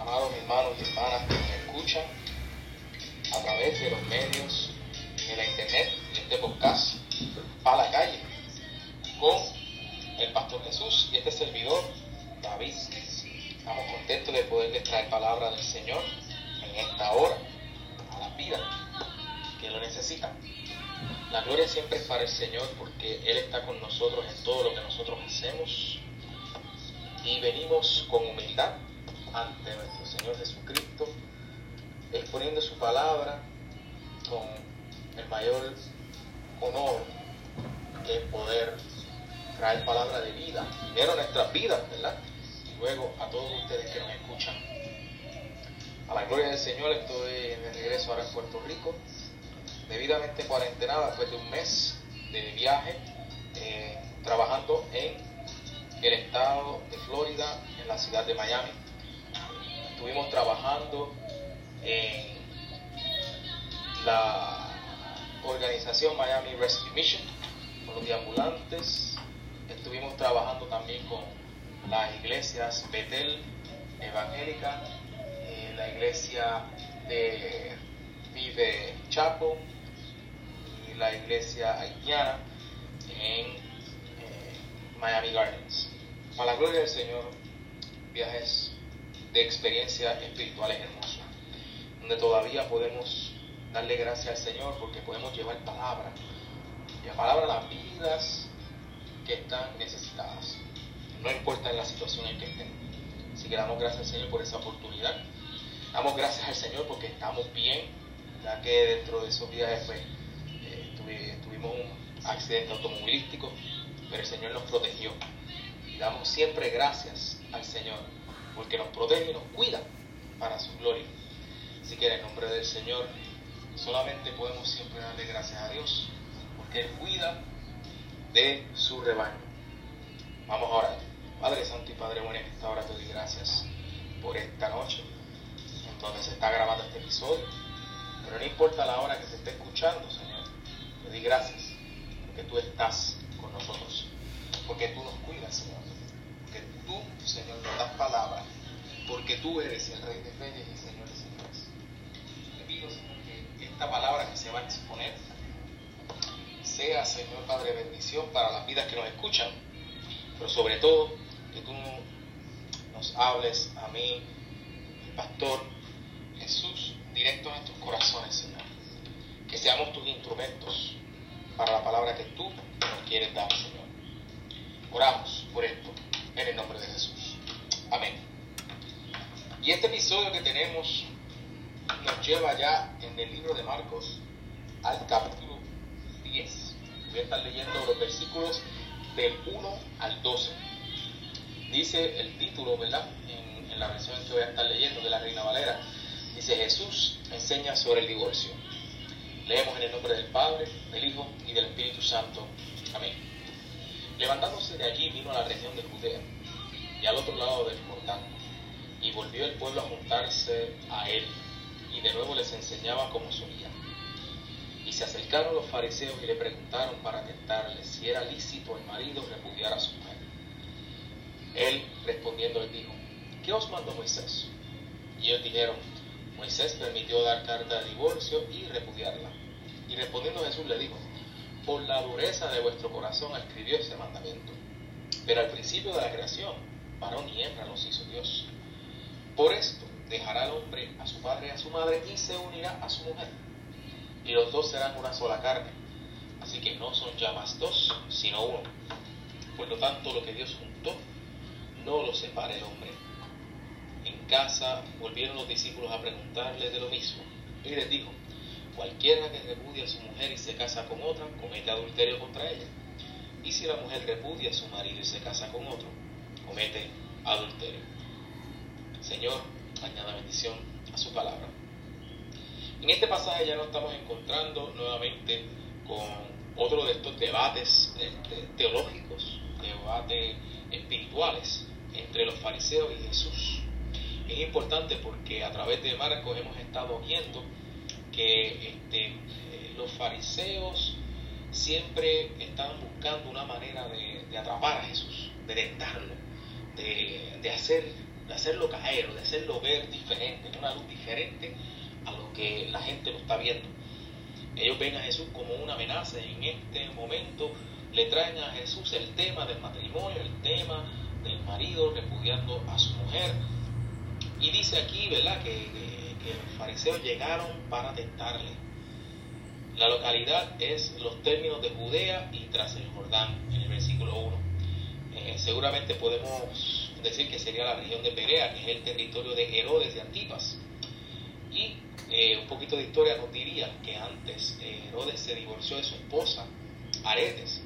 amados hermanos y hermanas que me escuchan a través de los medios de la internet, de este podcast, a la calle, con el Pastor Jesús y este servidor, David. Estamos contentos de poderles traer palabra del Señor en esta hora, a la vida que lo necesitan. La gloria siempre es para el Señor porque Él está con nosotros en todo lo que nosotros hacemos y venimos con palabra con el mayor honor que es poder traer palabra de vida, primero nuestras vidas, ¿verdad? Y luego a todos ustedes que nos escuchan. A la gloria del Señor estoy de regreso ahora en Puerto Rico, debidamente cuarentenada después de un mes de viaje, eh, trabajando en el estado de Florida, en la ciudad de Miami. Estuvimos trabajando en la organización Miami Rescue Mission, con los ambulantes. Estuvimos trabajando también con las iglesias Betel Evangélica, eh, la iglesia de Vive Chapo y la iglesia haitiana en eh, Miami Gardens. Para la gloria del Señor, viajes de experiencia espirituales hermosos, donde todavía podemos darle gracias al Señor porque podemos llevar palabra, y la palabra las vidas que están necesitadas, no importa la situación en que estén. Así que damos gracias al Señor por esa oportunidad. Damos gracias al Señor porque estamos bien, ya que dentro de esos viajes pues, eh, tuvimos un accidente automovilístico, pero el Señor nos protegió. Y damos siempre gracias al Señor porque nos protege y nos cuida para su gloria. Así que en el nombre del Señor solamente podemos siempre darle gracias a Dios porque Él cuida de su rebaño. Vamos a orar. Padre Santo y Padre bueno, en esta hora te doy gracias por esta noche en donde se está grabando este episodio. Pero no importa la hora que se esté escuchando, Señor. Te doy gracias porque tú estás con nosotros. Porque tú nos cuidas, Señor. Porque tú, Señor, nos das palabra. Porque tú eres el Rey de Reyes Señor Padre, bendición para las vidas que nos escuchan. Pero sobre todo, que tú nos hables a mí, el pastor Jesús, directo a nuestros corazones, Señor. Que seamos tus instrumentos para la palabra que tú nos quieres dar, Señor. Oramos por esto, en el nombre de Jesús. Amén. Y este episodio que tenemos nos lleva ya en el libro de Marcos al capítulo 10. Voy a estar leyendo los versículos del 1 al 12. Dice el título, ¿verdad? En, la versión que voy a estar leyendo de la Reina Valera. Dice Jesús enseña sobre el divorcio. Leemos en el nombre del Padre, del Hijo y del Espíritu Santo. Amén. Levantándose de allí vino a la región de Judea y al otro lado del Jordán, y volvió el pueblo a juntarse a él, y de nuevo les enseñaba como solía. Se acercaron los fariseos y le preguntaron para tentarle si era lícito el marido repudiar a su mujer. Él respondiendo les dijo, ¿qué os mandó Moisés? Y ellos dijeron, Moisés permitió dar carta de divorcio y repudiarla. Y respondiendo Jesús le dijo, por la dureza de vuestro corazón escribió ese mandamiento. Pero al principio de la creación, varón y hembra los hizo Dios. Por esto dejará el hombre a su padre y a su madre y se unirá a su mujer. Y los dos serán una sola carne. Así que no son ya más dos, sino uno. Por lo tanto, lo que Dios juntó, no lo separe el hombre. En casa volvieron los discípulos a preguntarle de lo mismo. Y les dijo, cualquiera que repudia a su mujer y se casa con otra, comete adulterio contra ella. Y si la mujer repudia a su marido y se casa con otro, comete adulterio. Señor, añada bendición a su palabra. En este pasaje ya nos estamos encontrando nuevamente con otro de estos debates este, teológicos, debates espirituales entre los fariseos y Jesús. Es importante porque a través de Marcos hemos estado viendo que este, eh, los fariseos siempre estaban buscando una manera de, atrapar a Jesús, de tentarlo, de, de hacer de hacerlo caer, de hacerlo ver diferente, una luz diferente a lo que la gente lo está viendo. Ellos ven a Jesús como una amenaza. En este momento le traen a Jesús el tema del matrimonio, el tema del marido repudiando a su mujer. Y dice aquí, ¿verdad?, que, los fariseos llegaron para tentarle. La localidad es los términos de Judea y tras el Jordán, en el versículo 1. Eh, seguramente podemos decir que sería la región de Perea, que es el territorio de Herodes de Antipas. Y eh, un poquito de historia nos diría que antes eh, Herodes se divorció de su esposa, Aretes,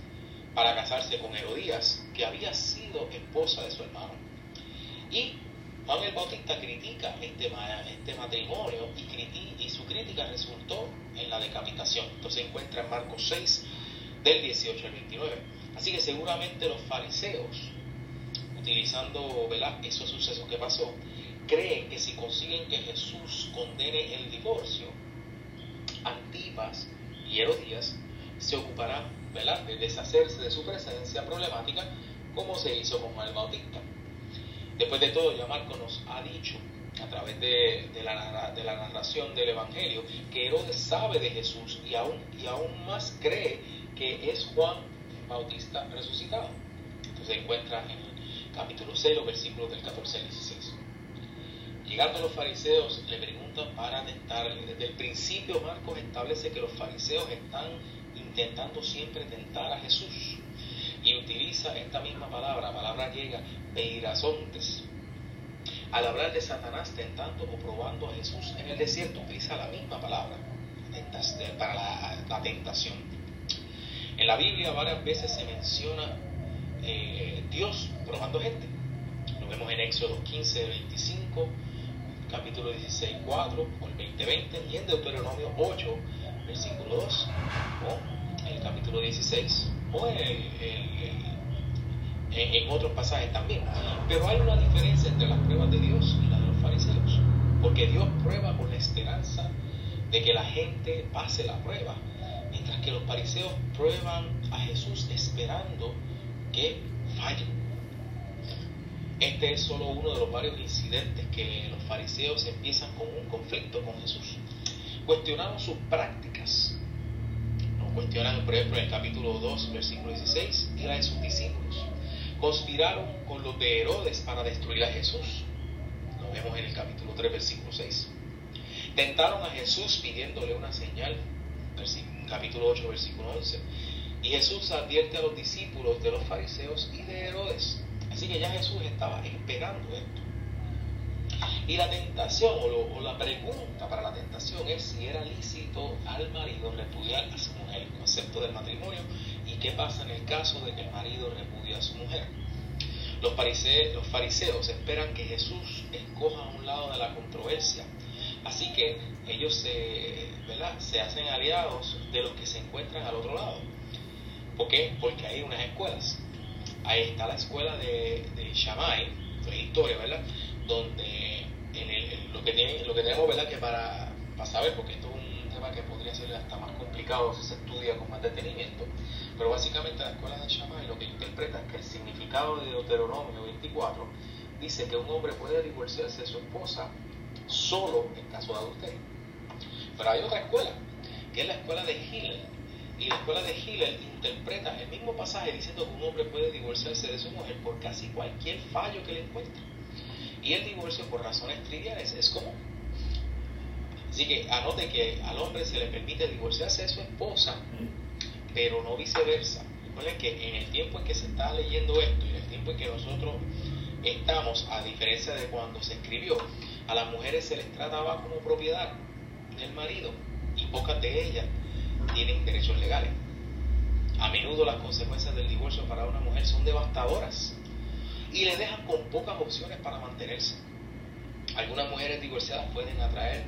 para casarse con Herodías, que había sido esposa de su hermano. Y Juan el Bautista critica este, este matrimonio y, y su crítica resultó en la decapitación. Entonces se encuentra en Marcos 6, del 18 al 29. Así que seguramente los fariseos, utilizando esos sucesos que pasó, creen que si consiguen que Jesús condene el divorcio, Antipas y Herodías se ocuparán de deshacerse de su presencia problemática como se hizo con Juan el Bautista. Después de todo, ya Marco nos ha dicho a través de, la, narración del Evangelio que Herodes sabe de Jesús y aún, y aún más cree que es Juan Bautista resucitado. Entonces se encuentra en el capítulo 0, versículos del 14 al 16. Llegando los fariseos, le preguntan para tentarle. Desde el principio Marcos establece que los fariseos están intentando siempre tentar a Jesús. Y utiliza esta misma palabra, palabra griega, peirazontes. Al hablar de Satanás tentando o probando a Jesús en el desierto, utiliza la misma palabra para la, tentación. En la Biblia varias veces se menciona eh, Dios probando gente. Lo vemos en Éxodo 15, 25, capítulo 16, 4, o el 20, 20, y en Deuteronomio 8, versículo 2, o el capítulo 16, o en, en, otros pasajes también. Pero hay una diferencia entre las pruebas de Dios y las de los fariseos, porque Dios prueba con la esperanza de que la gente pase la prueba, mientras que los fariseos prueban a Jesús esperando que falle. Este es solo uno de los varios incidentes que los fariseos empiezan con un conflicto con Jesús. Cuestionaron sus prácticas. Nos cuestionan, por ejemplo, en el capítulo 2, versículo 16, y la de sus discípulos. Conspiraron con los de Herodes para destruir a Jesús. Lo vemos en el capítulo 3, versículo 6. Tentaron a Jesús pidiéndole una señal. Capítulo 8, versículo 11. Y Jesús advierte a los discípulos de los fariseos y de Herodes Así que ya Jesús estaba esperando esto. Y la tentación o, la pregunta para la tentación es si era lícito al marido repudiar a su mujer, el concepto del matrimonio, y qué pasa en el caso de que el marido repudia a su mujer. Los fariseos, esperan que Jesús escoja un lado de la controversia. Así que ellos se, se hacen aliados de los que se encuentran al otro lado. ¿Por qué? Porque hay unas escuelas ahí está la escuela de, de Shammai, historia, ¿verdad? Donde en el, lo, que lo que tenemos, ¿verdad? Que para, para saber, porque esto es un tema que podría ser hasta más complicado si se estudia con más detenimiento, pero básicamente la escuela de Shammai lo que interpreta es que el significado de Deuteronomio 24 dice que un hombre puede divorciarse de su esposa solo en caso de adulterio. Pero hay otra escuela, que es la escuela de Hillel, y la escuela de Hillel interpreta el mismo pasaje diciendo que un hombre puede divorciarse de su mujer por casi cualquier fallo que le encuentre. Y el divorcio por razones triviales es común. Así que anote que al hombre se le permite divorciarse de su esposa, pero no viceversa. Recuerden que en el tiempo en que se está leyendo esto y en el tiempo en que nosotros estamos, a diferencia de cuando se escribió, a las mujeres se les trataba como propiedad del marido y pocas de ellas tienen derechos legales. A menudo las consecuencias del divorcio para una mujer son devastadoras y le dejan con pocas opciones para mantenerse. Algunas mujeres divorciadas pueden atraer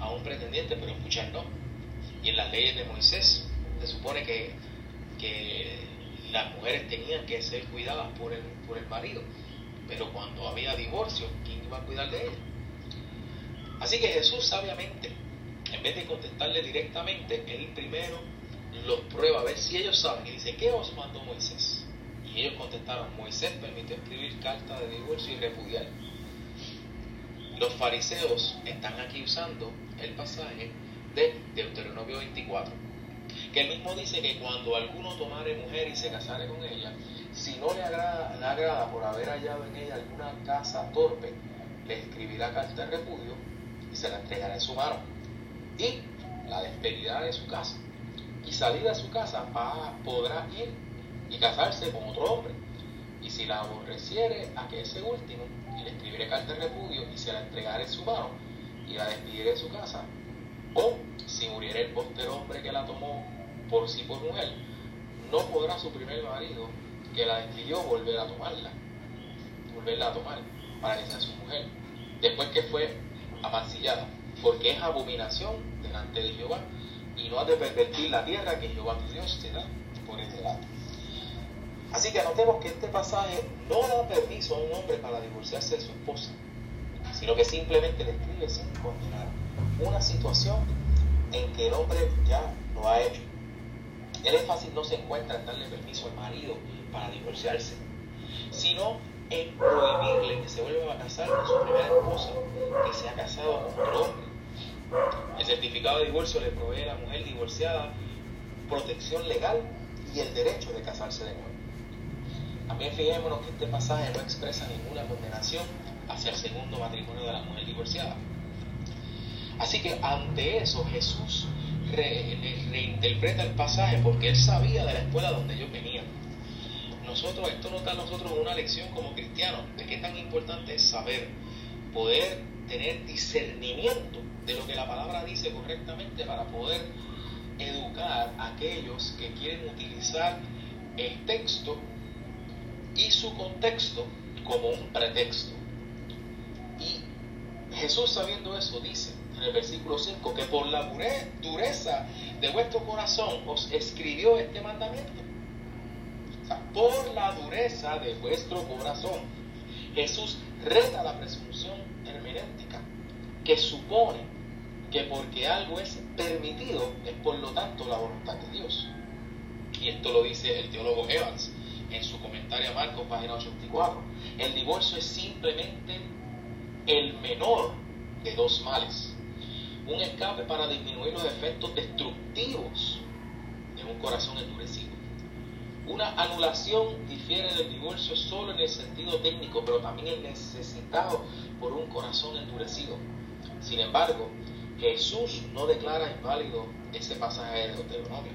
a un pretendiente, pero muchas no. Y en las leyes de Moisés se supone que, que las mujeres tenían que ser cuidadas por el, por el marido. Pero cuando había divorcio, ¿quién iba a cuidar de ella? Así que Jesús sabiamente en vez de contestarle directamente, él primero los prueba a ver si ellos saben. Y dice, ¿qué os mandó Moisés? Y ellos contestaron, Moisés permitió escribir carta de divorcio y repudiar. Los fariseos están aquí usando el pasaje de Deuteronomio 24, que él mismo dice que cuando alguno tomare mujer y se casare con ella, si no le agrada, le agrada por haber hallado en ella alguna casa torpe, le escribirá carta de repudio y se la entregará en su mano. Y la despedirá de su casa. Y salir de su casa podrá ir y casarse con otro hombre. Y si la aborreciere a que ese último, y le escribiré carta de repudio y se la entregará en su mano y la despediré de su casa, o si muriera el poster hombre que la tomó por sí por mujer, no podrá su primer marido que la despidió volver a tomarla, volverla a tomar para que sea su mujer, después que fue amancillada, porque es abominación delante de Jehová, y no ha de pervertir la tierra que Jehová tu Dios te da por este lado. Así que notemos que este pasaje no da permiso a un hombre para divorciarse de su esposa, sino que simplemente le escribe sin condenar una situación en que el hombre ya lo ha hecho. Es fácil no se encuentra en darle permiso al marido para divorciarse, sino en prohibirle que se vuelva a casar con su primera esposa, que se ha casado con otro hombre. El certificado de divorcio le provee a la mujer divorciada protección legal y el derecho de casarse de nuevo. También fijémonos que este pasaje no expresa ninguna condenación hacia el segundo matrimonio de la mujer divorciada. Así que ante eso Jesús reinterpreta el pasaje porque él sabía de la escuela donde ellos venían. Nosotros, esto nos da a nosotros una lección como cristianos de qué tan importante es saber, poder tener discernimiento de lo que la palabra dice correctamente para poder educar a aquellos que quieren utilizar el texto y su contexto como un pretexto. Y Jesús sabiendo eso dice, en el versículo 5, que por la dureza de vuestro corazón os escribió este mandamiento. por la dureza de vuestro corazón. Jesús reta la presunción hermenéutica que supone que porque algo es permitido es por lo tanto la voluntad de Dios. Y esto lo dice el teólogo Evans en su comentario a Marcos, página 84. El divorcio es simplemente el menor de dos males un escape para disminuir los efectos destructivos de un corazón endurecido. Una anulación difiere del divorcio solo en el sentido técnico, pero también es necesitado por un corazón endurecido. Sin embargo, Jesús no declara inválido ese pasaje de Deuteronomio.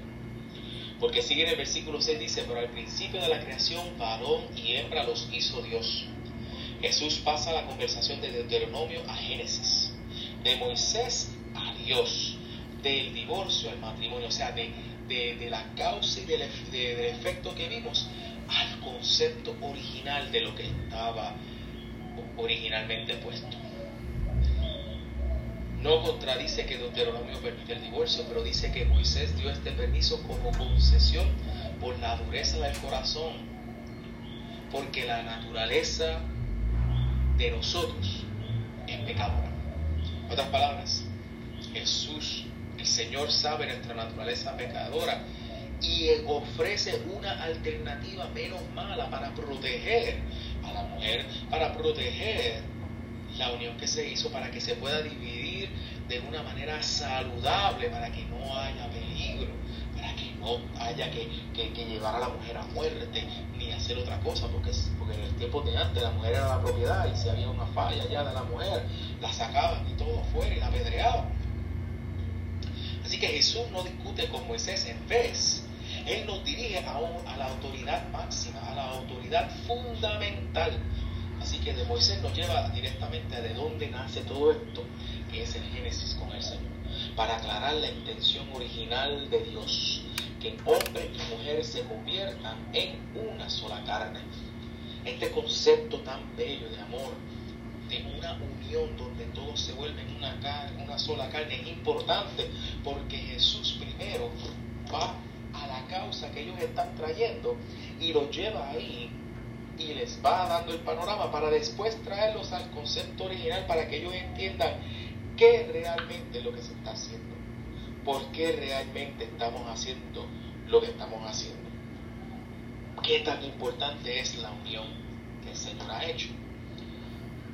Porque sigue en el versículo 6, dice, pero al principio de la creación, varón y hembra los hizo Dios. Jesús pasa la conversación de Deuteronomio a Génesis. De Moisés a Dios, del divorcio al matrimonio, o sea, de, la causa y del, efecto que vimos al concepto original de lo que estaba originalmente puesto. No contradice que Deuteronomio permite el divorcio, pero dice que Moisés dio este permiso como concesión por la dureza del corazón, porque la naturaleza de nosotros es pecadora. En otras palabras, Jesús, el Señor sabe nuestra naturaleza pecadora y ofrece una alternativa menos mala para proteger a la mujer, para proteger la unión que se hizo, para que se pueda dividir de una manera saludable, para que no haya peligro, para que no haya que, llevar a la mujer a muerte, ni hacer otra cosa, porque, porque en el tiempo de antes la mujer era la propiedad y si había una falla ya de la mujer, la sacaban y todo fuera y la apedreaban. Así que Jesús no discute con Moisés en vez. Él nos dirige a, a la autoridad máxima, a la autoridad fundamental. Así que de Moisés nos lleva directamente a de dónde nace todo esto, que es el Génesis con el Señor, para aclarar la intención original de Dios, que hombre y mujer se conviertan en una sola carne. Este concepto tan bello de amor, de una unión donde todos se vuelven una, una sola carne es importante porque Jesús primero va a la causa que ellos están trayendo y los lleva ahí y les va dando el panorama para después traerlos al concepto original para que ellos entiendan qué realmente lo que se está haciendo, por qué realmente estamos haciendo lo que estamos haciendo, qué tan importante es la unión que el Señor ha hecho.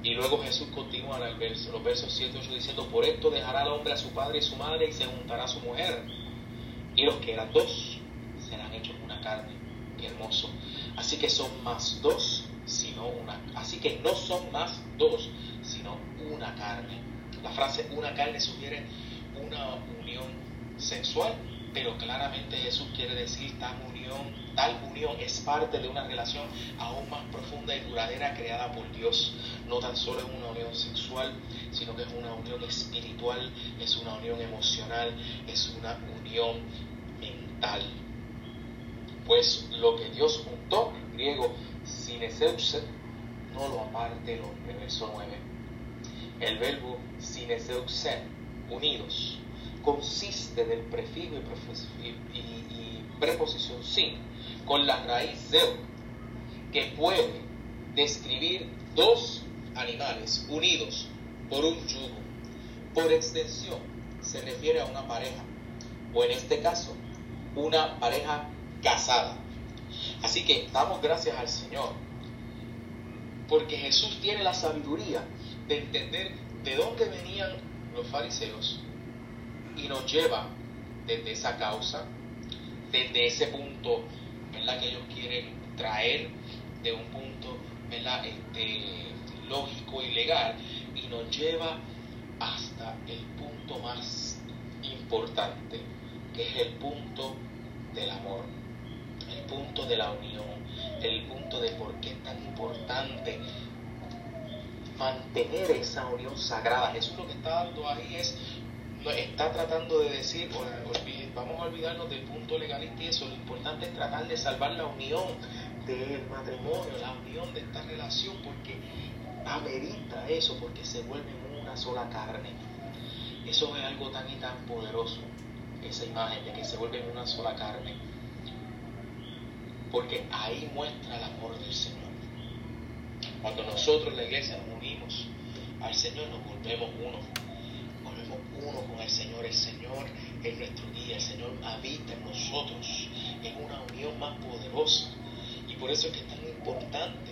Y luego Jesús continúa los versos 7 y 8 diciendo, por esto dejará el hombre a su padre y su madre y se juntará a su mujer. Y los que eran dos serán hechos una carne. Qué hermoso. Así que son más dos, sino una. Así que no son más dos, sino una carne. La frase una carne sugiere una unión sexual, pero claramente Jesús quiere decir tal unión, tal unión es parte de una relación aún más profunda y duradera creada por Dios. No tan solo es una unión sexual, sino que es una unión espiritual, es una unión emocional, es una unión mental. Pues lo que Dios juntó, en griego sineseuse, no lo aparte el hombre. Verso 9. El verbo sineseuse, unidos, consiste del prefijo y, preposición sin, con la raíz zeu, que puede describir dos animales unidos por un yugo. Por extensión, se refiere a una pareja, o en este caso, una pareja casada. Así que damos gracias al Señor, porque Jesús tiene la sabiduría de entender de dónde venían los fariseos y nos lleva desde esa causa, desde ese punto ¿verdad? que ellos quieren traer de un punto. Este, lógico y legal y nos lleva hasta el punto más importante, que es el punto del amor, el punto de la unión, el punto de por qué es tan importante mantener esa unión sagrada. Jesús lo que está dando ahí es, está tratando de decir, vamos a olvidarnos del punto legalista y eso, lo importante es tratar de salvar la unión del matrimonio, la unión de esta relación, porque amerita eso, porque se vuelve una sola carne. Eso es algo tan y tan poderoso esa imagen de que se vuelven una sola carne. Porque ahí muestra el amor del Señor. Cuando nosotros, la iglesia, nos unimos al Señor, nos volvemos uno. Volvemos uno con el Señor. El Señor es nuestro guía. El Señor habita en nosotros. Es una unión más poderosa. Y por eso es que es tan importante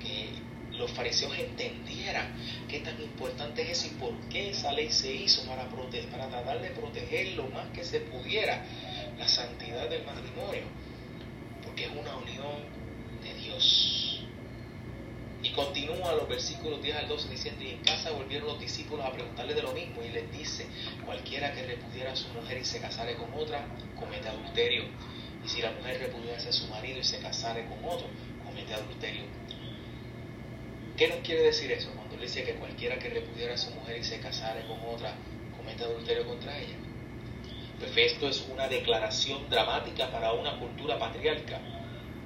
que los fariseos entendieran qué tan importante es eso y por qué esa ley se hizo para, proteger, para tratar de proteger lo más que se pudiera la santidad del matrimonio, porque es una unión de Dios. Y continúa los versículos 10 al 12 diciendo, y en casa volvieron los discípulos a preguntarle de lo mismo, y les dice, cualquiera que repudiera a su mujer y se casare con otra, comete adulterio. Y si la mujer repudiase a su marido y se casare con otro, comete adulterio. ¿Qué nos quiere decir eso cuando él dice que cualquiera que repudiera a su mujer y se casare con otra comete adulterio contra ella? Pues esto es una declaración dramática para una cultura patriarca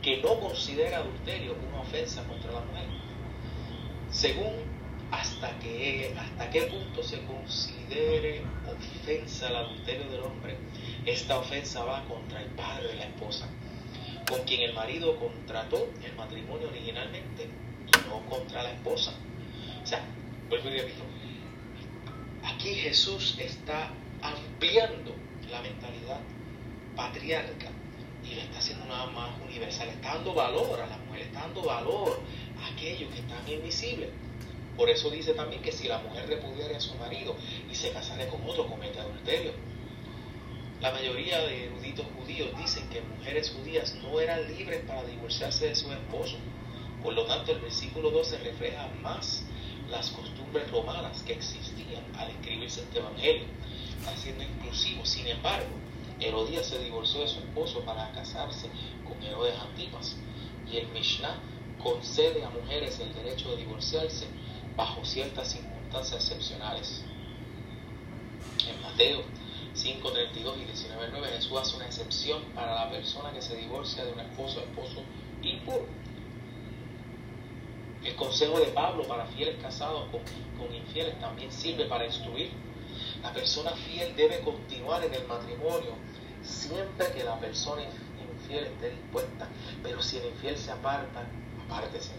que no considera adulterio una ofensa contra la mujer. Según hasta, que, hasta qué punto se considere ofensa el adulterio del hombre, esta ofensa va contra el padre de la esposa, con quien el marido contrató el matrimonio originalmente no contra la esposa. O sea, vuelvo y repito, aquí Jesús está ampliando la mentalidad patriarca y le está haciendo una más universal, está dando valor a la mujer, está dando valor a aquellos que están invisibles. Por eso dice también que si la mujer repudiara a su marido y se casara con otro, comete adulterio. La mayoría de eruditos judíos dicen que mujeres judías no eran libres para divorciarse de su esposo por lo tanto, el versículo 12 refleja más las costumbres romanas que existían al escribirse este evangelio, haciendo inclusivo. Sin embargo, Herodías se divorció de su esposo para casarse con Herodes Antipas, y el Mishnah concede a mujeres el derecho de divorciarse bajo ciertas circunstancias excepcionales. En Mateo 5, 32 y 19, 9, Jesús hace una excepción para la persona que se divorcia de un esposo esposo impuro el consejo de Pablo para fieles casados con, infieles también sirve para instruir. La persona fiel debe continuar en el matrimonio siempre que la persona infiel esté dispuesta. Pero si el infiel se aparta, apártese.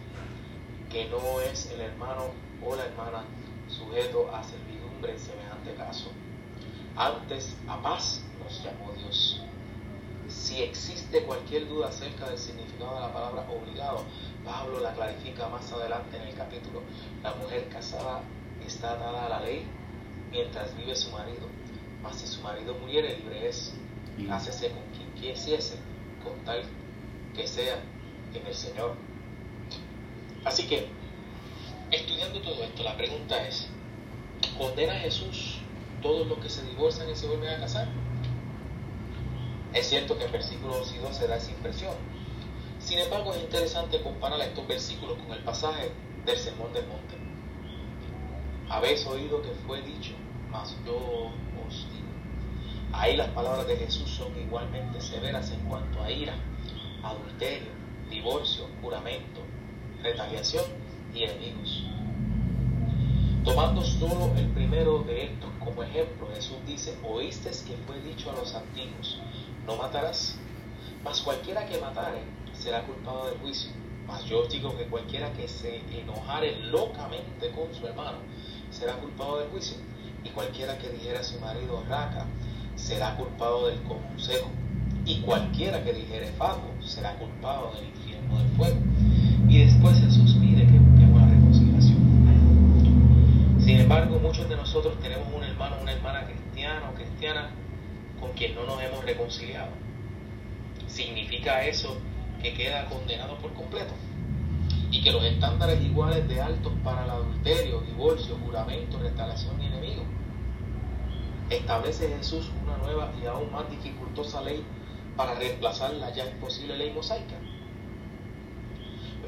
Que no es el hermano o la hermana sujeto a servidumbre en semejante caso. Antes a paz nos llamó Dios. Si existe cualquier duda acerca del significado de la palabra obligado, Pablo la clarifica más adelante en el capítulo. La mujer casada está dada a la ley mientras vive su marido. Mas si su marido muriere, libre es. Hácese con quien quisiese, con tal que sea en el Señor. Así que, estudiando todo esto, la pregunta es, ¿condena a Jesús todos los que se divorcian y se vuelven a casar? Es cierto que en versículo 2 y 2 se da esa impresión. Sin embargo, es interesante comparar estos versículos con el pasaje del Sermón del Monte. Habéis oído que fue dicho, mas yo os digo. Ahí las palabras de Jesús son igualmente severas en cuanto a ira, adulterio, divorcio, juramento, retaliación y enemigos. Tomando solo el primero de estos como ejemplo, Jesús dice, oíste que fue dicho a los antiguos, no matarás, mas cualquiera que matare será culpado del juicio. Mas yo os digo que cualquiera que se enojare locamente con su hermano será culpado del juicio. Y cualquiera que dijera a su marido raca será culpado del consejo. Y cualquiera que dijere fago será culpado del infierno del fuego. Y después Jesús pide que busquemos la reconciliación. Sin embargo, muchos de nosotros tenemos un hermano, una hermana cristiana o cristiana con quien no nos hemos reconciliado. ¿Significa eso que queda condenado por completo? Y que los estándares iguales de altos para el adulterio, divorcio, juramento, restauración y enemigo. Establece Jesús una nueva y aún más dificultosa ley para reemplazar la ya imposible ley mosaica.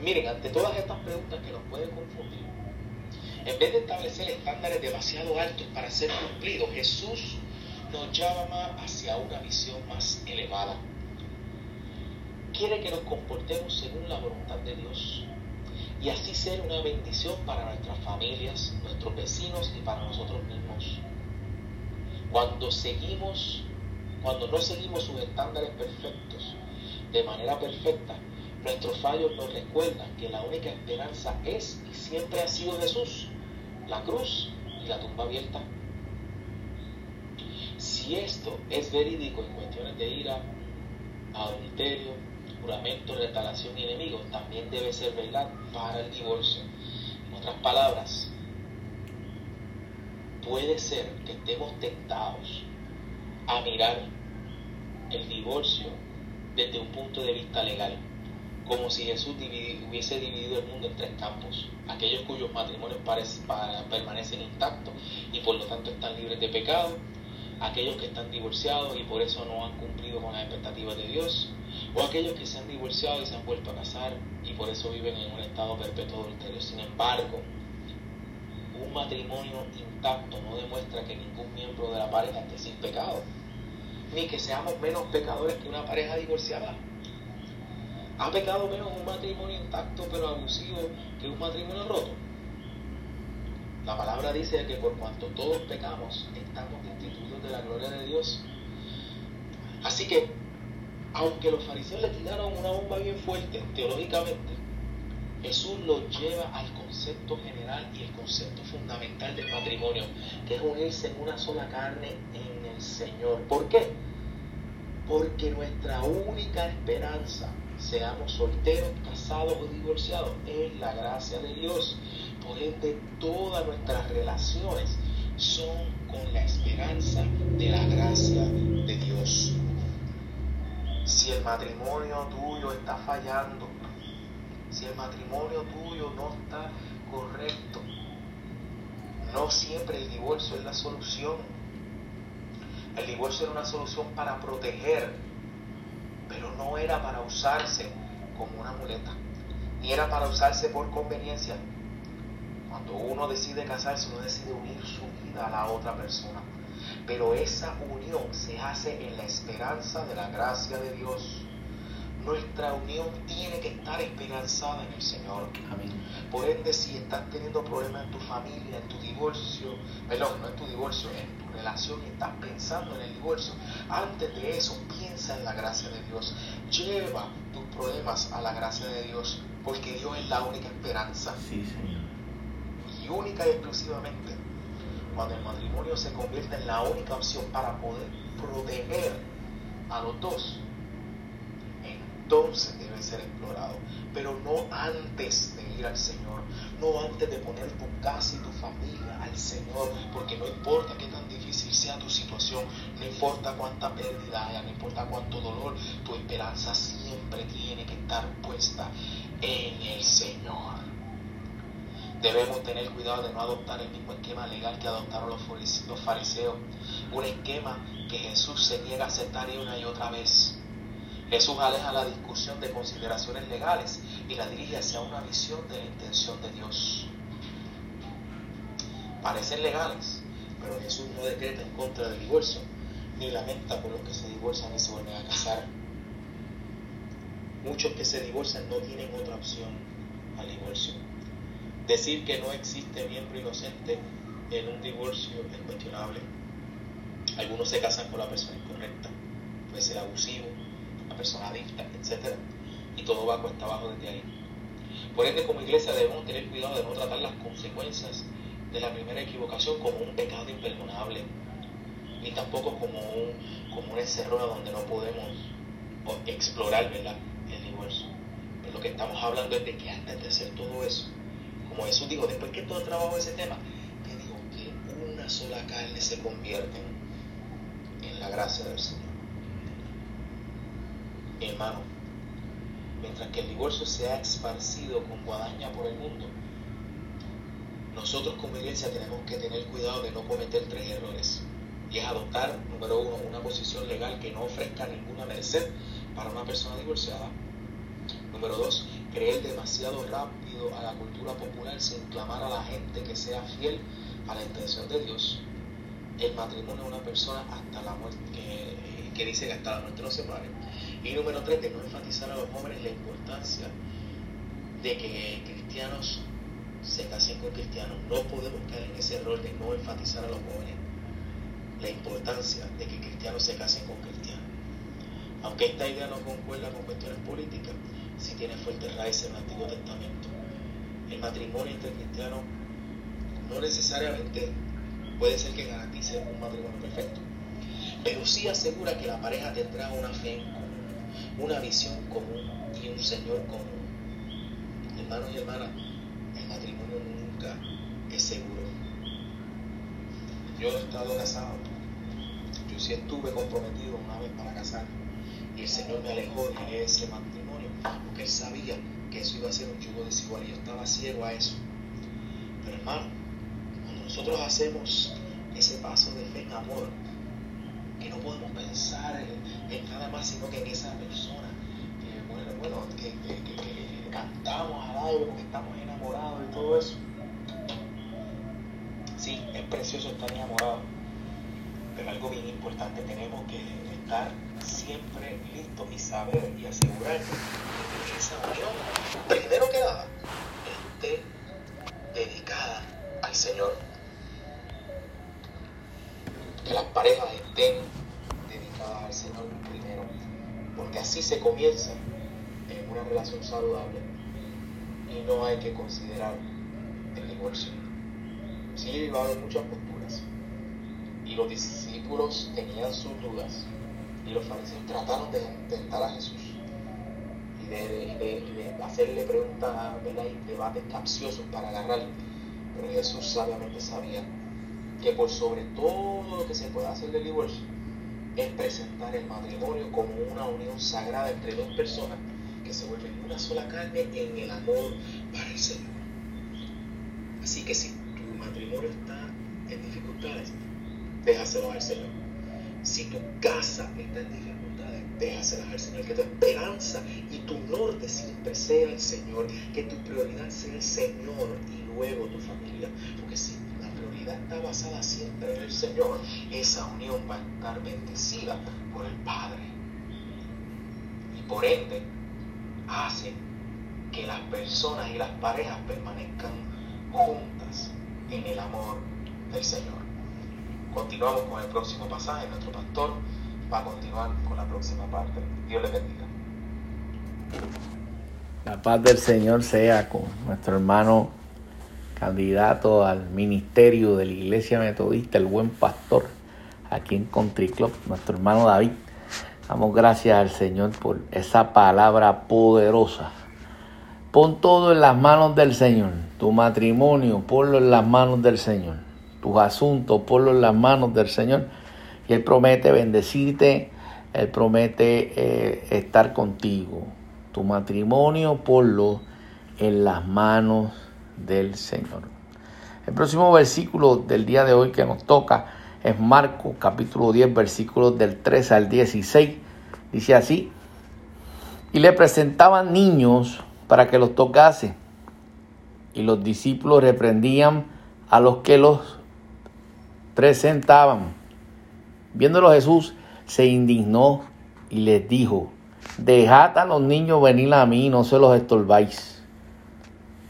Miren, ante todas estas preguntas que nos pueden confundir, en vez de establecer estándares demasiado altos para ser cumplidos, Jesús nos llama hacia una visión más elevada. Quiere que nos comportemos según la voluntad de Dios y así ser una bendición para nuestras familias, nuestros vecinos y para nosotros mismos. Cuando seguimos, cuando no seguimos sus estándares perfectos de manera perfecta, nuestros fallos nos recuerdan que la única esperanza es y siempre ha sido Jesús la cruz y la tumba abierta. Si esto es verídico en cuestiones de ira, adulterio, juramento, retalación y enemigo, también debe ser verdad para el divorcio. En otras palabras, puede ser que estemos tentados a mirar el divorcio desde un punto de vista legal como si Jesús hubiese dividido el mundo en tres campos, aquellos cuyos matrimonios permanecen intactos y por lo tanto están libres de pecado, aquellos que están divorciados y por eso no han cumplido con las expectativas de Dios, o aquellos que se han divorciado y se han vuelto a casar y por eso viven en un estado perpetuo adulterio. Sin embargo, un matrimonio intacto no demuestra que ningún miembro de la pareja esté sin pecado, ni que seamos menos pecadores que una pareja divorciada. ¿Ha pecado menos un matrimonio intacto pero abusivo que un matrimonio roto? La palabra dice que por cuanto todos pecamos, estamos destituidos de la gloria de Dios. Así que, aunque los fariseos le tiraron una bomba bien fuerte teológicamente, Jesús los lleva al concepto general y el concepto fundamental del matrimonio, que es unirse en una sola carne en el Señor. ¿Por qué? Porque nuestra única esperanza seamos solteros, casados o divorciados, es la gracia de Dios. Por ende, todas nuestras relaciones son con la esperanza de la gracia de Dios. Si el matrimonio tuyo está fallando, si el matrimonio tuyo no está correcto, no siempre el divorcio es la solución. El divorcio era una solución para proteger pero no era para usarse como una muleta, ni era para usarse por conveniencia. Cuando uno decide casarse, uno decide unir su vida a la otra persona. Pero esa unión se hace en la esperanza de la gracia de Dios. Nuestra unión tiene que estar esperanzada en el Señor. Amén. Por ende, si estás teniendo problemas en tu familia, en tu divorcio, perdón, no en tu divorcio, en tu relación y estás pensando en el divorcio, antes de eso piensa en la gracia de Dios. Lleva tus problemas a la gracia de Dios, porque Dios es la única esperanza. Sí, Señor. Única y exclusivamente, cuando el matrimonio se convierte en la única opción para poder proteger a los dos, entonces debe ser explorado. Pero no antes de ir al Señor, no antes de poner tu casa y tu familia al Señor, porque no importa qué tan difícil sea tu situación, no importa cuánta pérdida haya, no importa cuánto dolor, tu esperanza siempre tiene que estar puesta en el Señor. Debemos tener cuidado de no adoptar el mismo esquema legal que adoptaron los fariseos, un esquema que Jesús se niega a aceptar una y otra vez. Jesús aleja la discusión de consideraciones legales y la dirige hacia una visión de la intención de Dios. Parecen legales, pero Jesús no decreta en contra del divorcio, ni lamenta por los que se divorcian y se vuelven a casar. Muchos que se divorcian no tienen otra opción al divorcio. Decir que no existe miembro inocente en un divorcio es cuestionable. Algunos se casan con la persona incorrecta, puede ser abusivo, la persona adicta, etc. Y todo va cuesta abajo desde ahí. Por ende, como iglesia debemos tener cuidado de no tratar las consecuencias de la primera equivocación como un pecado imperdonable, ni tampoco como un, como una encerrona donde no podemos explorar ¿verdad? el divorcio. Pero lo que estamos hablando es de que antes de hacer todo eso, como Jesús dijo, después que todo trabajo ese tema, que digo que una sola carne se convierte en la gracia del Señor. Hermano, mientras que el divorcio se ha esparcido con guadaña por el mundo, nosotros como iglesia tenemos que tener cuidado de no cometer tres errores. Y es adoptar, número uno, una posición legal que no ofrezca ninguna merced para una persona divorciada. Número dos, creer demasiado rápido a la cultura popular sin clamar a la gente que sea fiel a la intención de Dios. El matrimonio de una persona hasta la muerte, que, dice que hasta la muerte no se pare. Y número tres, de no enfatizar a los jóvenes la importancia de que cristianos se casen con cristianos. No podemos caer en ese error de no enfatizar a los jóvenes la importancia de que cristianos se casen con cristianos. Aunque esta idea no concuerda con cuestiones políticas, si tiene fuertes raíces en el Antiguo Testamento. El matrimonio entre cristianos no necesariamente puede ser que garantice un matrimonio perfecto, pero sí asegura que la pareja tendrá una fe en común, una visión común y un Señor común. Hermanos y hermanas, el matrimonio nunca es seguro. Yo he estado casado, yo sí estuve comprometido una vez para casar y el Señor me alejó de ese matrimonio porque él sabía que eso iba a ser un yugo desigual y yo estaba ciego a eso. Pero hermano, cuando nosotros hacemos ese paso de fe en amor, que no podemos pensar en, nada más sino que en esa persona, que bueno, bueno que, que, cantamos al aire porque estamos enamorados y todo eso. Sí, es precioso estar enamorado, pero algo bien importante, tenemos que estar siempre listos y saber y asegurar que esa unión, primero que nada, esté dedicada al Señor. Que las parejas estén dedicadas al Señor primero, porque así se comienza en una relación saludable y no hay que considerar el divorcio. Sí, va a haber muchas posturas y los tenían sus dudas y los fariseos trataron de tentar a Jesús y de, hacerle preguntas y debates capciosos para agarrarle. Pero Jesús sabiamente sabía que por sobre todo lo que se puede hacer del divorcio es presentar el matrimonio como una unión sagrada entre dos personas que se vuelven una sola carne en el amor para el Señor. Así que si tu matrimonio está en dificultades, déjaselo al Señor si tu casa está en dificultades, déjaselas al Señor. Que tu esperanza y tu norte siempre sea el Señor. Que tu prioridad sea el Señor y luego tu familia. Porque si la prioridad está basada siempre en el Señor, esa unión va a estar bendecida por el Padre. Y por ende, hace que las personas y las parejas permanezcan juntas en el amor del Señor. Continuamos con el próximo pasaje. Nuestro pastor va a continuar con la próxima parte. Dios le bendiga. La paz del Señor sea con nuestro hermano candidato al ministerio de la Iglesia Metodista, el buen pastor, aquí en Country Club, nuestro hermano David. Damos gracias al Señor por esa palabra poderosa. Pon todo en las manos del Señor. Tu matrimonio, ponlo en las manos del Señor. Tus asuntos, ponlo en las manos del Señor. Y Él promete bendecirte. Él promete eh, estar contigo. Tu matrimonio, ponlo en las manos del Señor. El próximo versículo del día de hoy que nos toca es Marcos capítulo 10 versículos del 3 al 16. Dice así, y le presentaban niños para que los tocase. Y los discípulos reprendían a los que los presentaban. Viéndolo Jesús, se indignó y les dijo, dejad a los niños venir a mí, no se los estorbáis,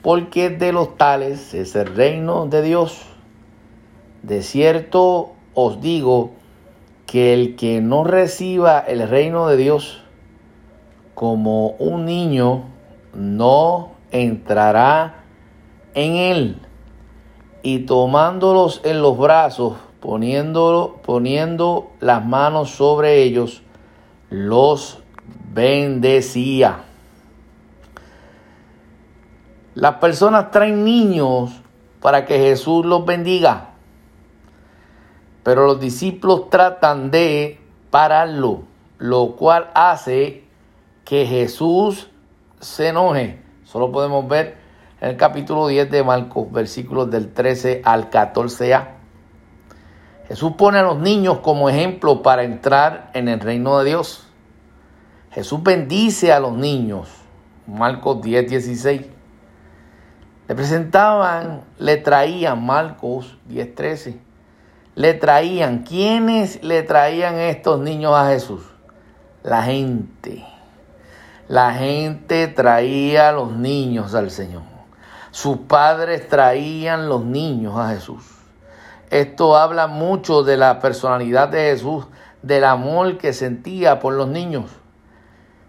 porque de los tales es el reino de Dios. De cierto os digo que el que no reciba el reino de Dios como un niño no entrará en él. Y tomándolos en los brazos, poniéndolo, poniendo las manos sobre ellos, los bendecía. Las personas traen niños para que Jesús los bendiga. Pero los discípulos tratan de pararlo, lo cual hace que Jesús se enoje. Solo podemos ver en el capítulo 10 de Marcos, versículos del 13 al 14a. Jesús pone a los niños como ejemplo para entrar en el reino de Dios. Jesús bendice a los niños. Marcos 10, 16. Le presentaban, le traían, Marcos 10, 13 le traían? ¿Quiénes le traían estos niños a Jesús? La gente. La gente traía a los niños al Señor. Sus padres traían los niños a Jesús. Esto habla mucho de la personalidad de Jesús, del amor que sentía por los niños.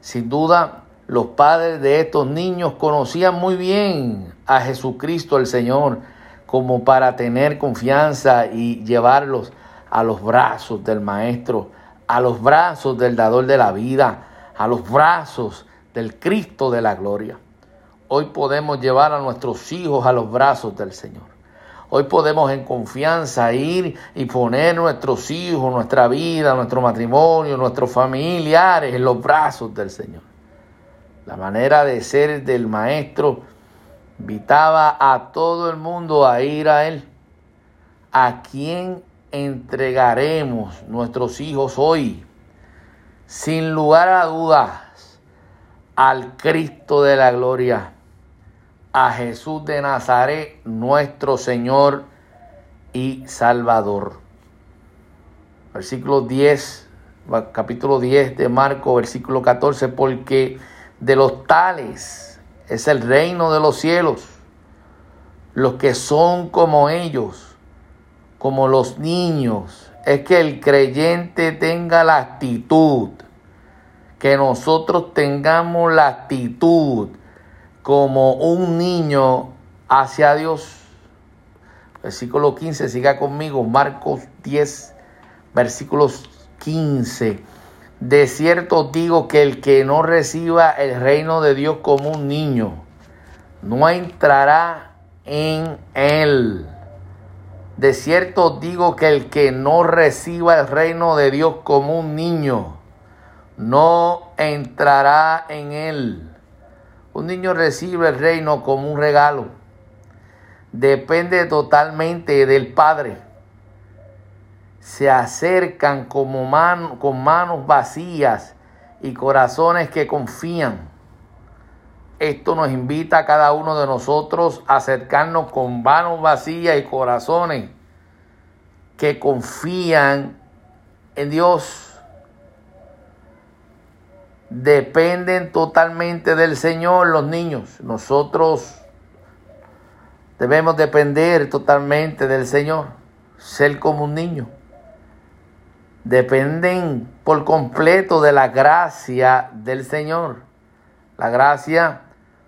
Sin duda, los padres de estos niños conocían muy bien a Jesucristo el Señor como para tener confianza y llevarlos a los brazos del Maestro, a los brazos del dador de la vida, a los brazos del Cristo de la gloria. Hoy podemos llevar a nuestros hijos a los brazos del Señor. Hoy podemos en confianza ir y poner nuestros hijos, nuestra vida, nuestro matrimonio, nuestros familiares en los brazos del Señor. La manera de ser del Maestro Invitaba a todo el mundo a ir a Él. ¿A quién entregaremos nuestros hijos hoy? Sin lugar a dudas, al Cristo de la gloria, a Jesús de Nazaret, nuestro Señor y Salvador. Versículo 10, capítulo 10 de Marco, versículo 14, porque de los tales es el reino de los cielos. Los que son como ellos, como los niños, es que el creyente tenga la actitud, que nosotros tengamos la actitud como un niño hacia Dios. Versículo 15, siga conmigo, Marcos 10, versículos 15 de cierto digo que el que no reciba el reino de Dios como un niño, no entrará en él. De cierto digo que el que no reciba el reino de Dios como un niño, no entrará en él. Un niño recibe el reino como un regalo. Depende totalmente del Padre se acercan como con manos vacías y corazones que confían. Esto nos invita a cada uno de nosotros a acercarnos con manos vacías y corazones que confían en Dios. Dependen totalmente del Señor los niños. Nosotros debemos depender totalmente del Señor, ser como un niño dependen por completo de la gracia del Señor. La gracia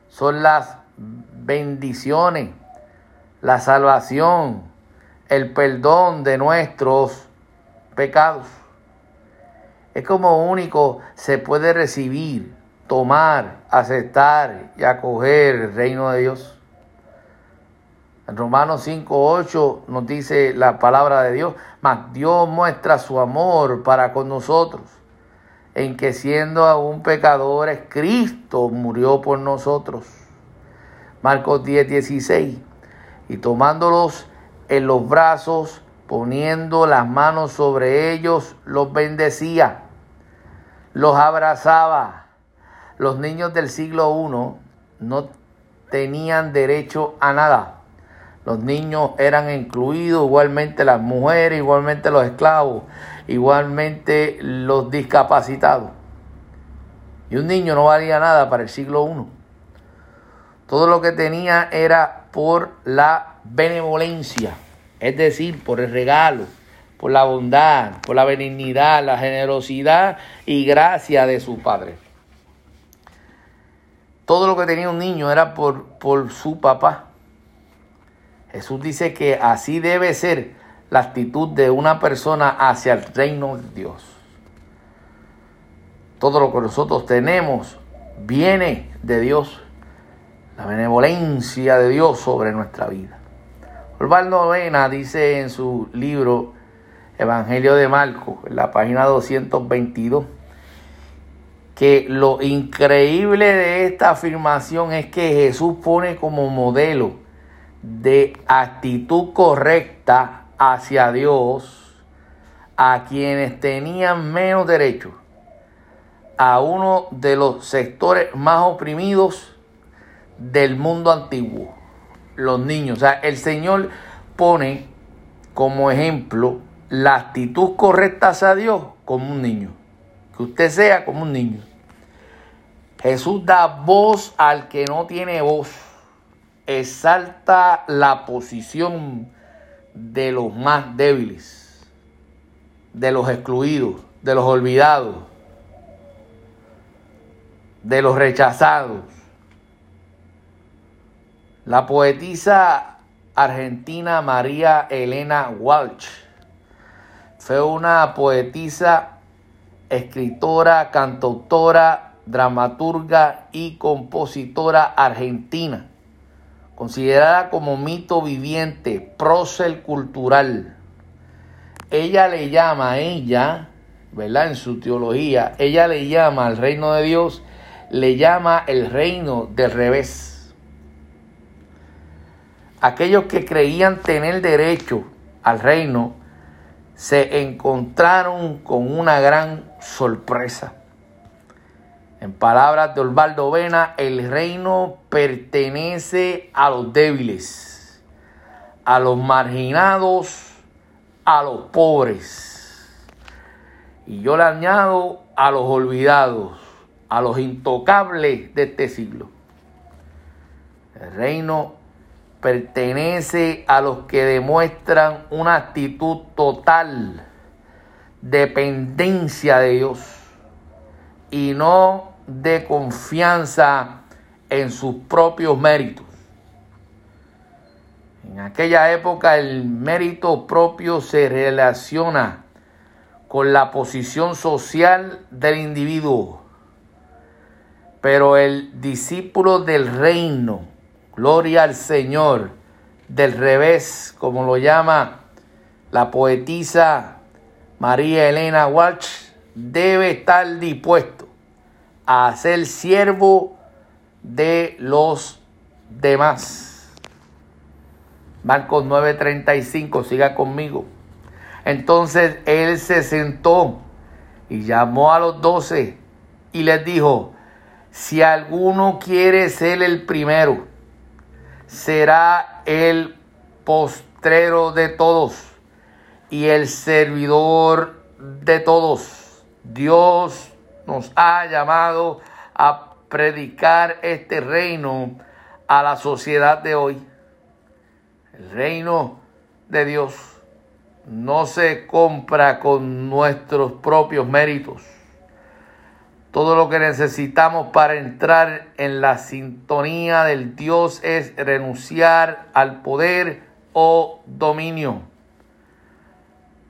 son las bendiciones, la salvación, el perdón de nuestros pecados. Es como único se puede recibir, tomar, aceptar y acoger el reino de Dios. En Romanos 5.8 nos dice la palabra de Dios, mas Dios muestra su amor para con nosotros, en que siendo aún pecadores, Cristo murió por nosotros. Marcos 10.16, y tomándolos en los brazos, poniendo las manos sobre ellos, los bendecía, los abrazaba. Los niños del siglo I no tenían derecho a nada los niños eran incluidos, igualmente las mujeres, igualmente los esclavos, igualmente los discapacitados. Y un niño no valía nada para el siglo I. Todo lo que tenía era por la benevolencia, es decir, por el regalo, por la bondad, por la benignidad, la generosidad y gracia de su padre. Todo lo que tenía un niño era por, por su papá. Jesús dice que así debe ser la actitud de una persona hacia el reino de Dios. Todo lo que nosotros tenemos viene de Dios, la benevolencia de Dios sobre nuestra vida. Osvaldo Vena dice en su libro Evangelio de Marcos, en la página 222, que lo increíble de esta afirmación es que Jesús pone como modelo de actitud correcta hacia Dios a quienes tenían menos derechos, a uno de los sectores más oprimidos del mundo antiguo, los niños. O sea, el Señor pone como ejemplo la actitud correcta hacia Dios como un niño. Que usted sea como un niño. Jesús da voz al que no tiene voz exalta la posición de los más débiles, de los excluidos, de los olvidados, de los rechazados. La poetisa argentina María Elena Walsh fue una poetisa, escritora, cantautora, dramaturga y compositora argentina considerada como mito viviente, prócer cultural. Ella le llama a ella, ¿verdad? En su teología, ella le llama al reino de Dios, le llama el reino del revés. Aquellos que creían tener derecho al reino se encontraron con una gran sorpresa. En palabras de Osvaldo Vena, el reino pertenece a los débiles, a los marginados, a los pobres. Y yo le añado a los olvidados, a los intocables de este siglo. El reino pertenece a los que demuestran una actitud total dependencia de Dios y no de confianza en sus propios méritos. En aquella época el mérito propio se relaciona con la posición social del individuo. Pero el discípulo del reino, gloria al Señor, del revés, como lo llama la poetisa María Elena Walsh, debe estar dispuesto a ser siervo de los demás. Marcos 9:35, siga conmigo. Entonces él se sentó y llamó a los doce y les dijo, si alguno quiere ser el primero, será el postrero de todos y el servidor de todos. Dios nos ha llamado a predicar este reino a la sociedad de hoy. El reino de Dios no se compra con nuestros propios méritos. Todo lo que necesitamos para entrar en la sintonía del Dios es renunciar al poder o dominio.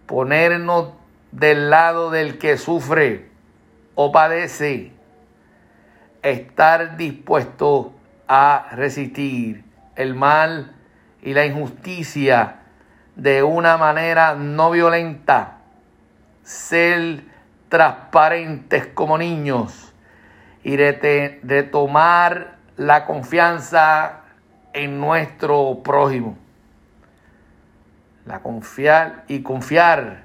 Ponernos del lado del que sufre o padece, estar dispuesto a resistir el mal y la injusticia de una manera no violenta, ser transparentes como niños y retomar la confianza en nuestro prójimo. La confiar y confiar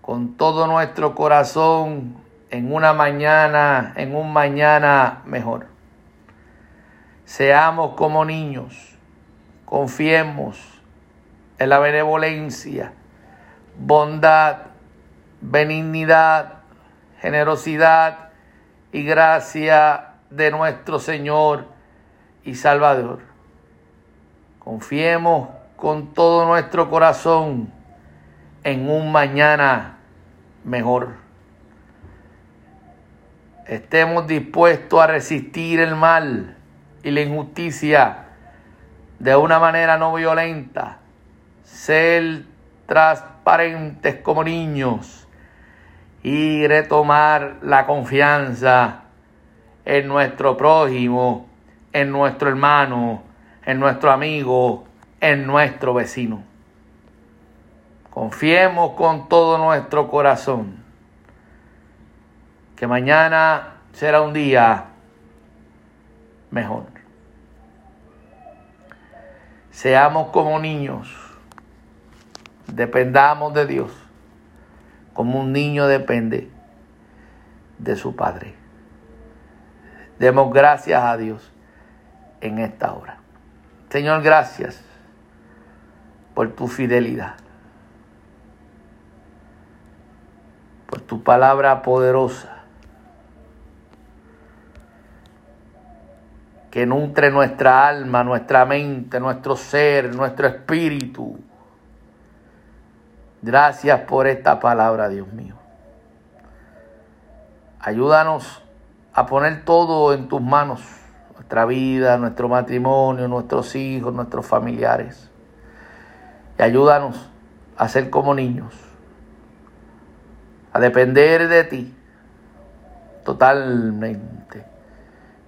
con todo nuestro corazón en una mañana, en un mañana mejor. Seamos como niños, confiemos en la benevolencia, bondad, benignidad, generosidad y gracia de nuestro Señor y Salvador. Confiemos con todo nuestro corazón en un mañana mejor. Estemos dispuestos a resistir el mal y la injusticia de una manera no violenta, ser transparentes como niños y retomar la confianza en nuestro prójimo, en nuestro hermano, en nuestro amigo, en nuestro vecino. Confiemos con todo nuestro corazón que mañana será un día mejor. Seamos como niños, dependamos de Dios, como un niño depende de su Padre. Demos gracias a Dios en esta hora. Señor, gracias por tu fidelidad, por tu palabra poderosa que nutre nuestra alma, nuestra mente, nuestro ser, nuestro espíritu. Gracias por esta palabra, Dios mío. Ayúdanos a poner todo en tus manos, nuestra vida, nuestro matrimonio, nuestros hijos, nuestros familiares. Y ayúdanos a ser como niños, a depender de ti totalmente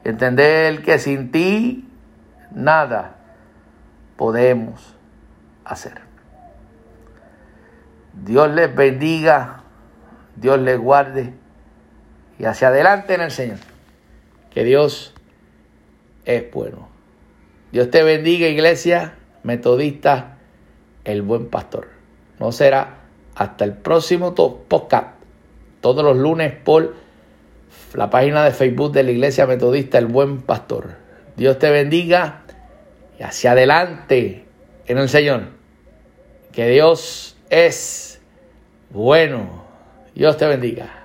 Entender que sin ti nada podemos hacer. Dios les bendiga, Dios les guarde y hacia adelante en el Señor. Que Dios es bueno. Dios te bendiga, iglesia metodista, el buen pastor. No será hasta el próximo podcast, todos los lunes por la página de Facebook de la Iglesia Metodista El Buen Pastor. Dios te bendiga y hacia adelante en el Señor. Que Dios es bueno. Dios te bendiga.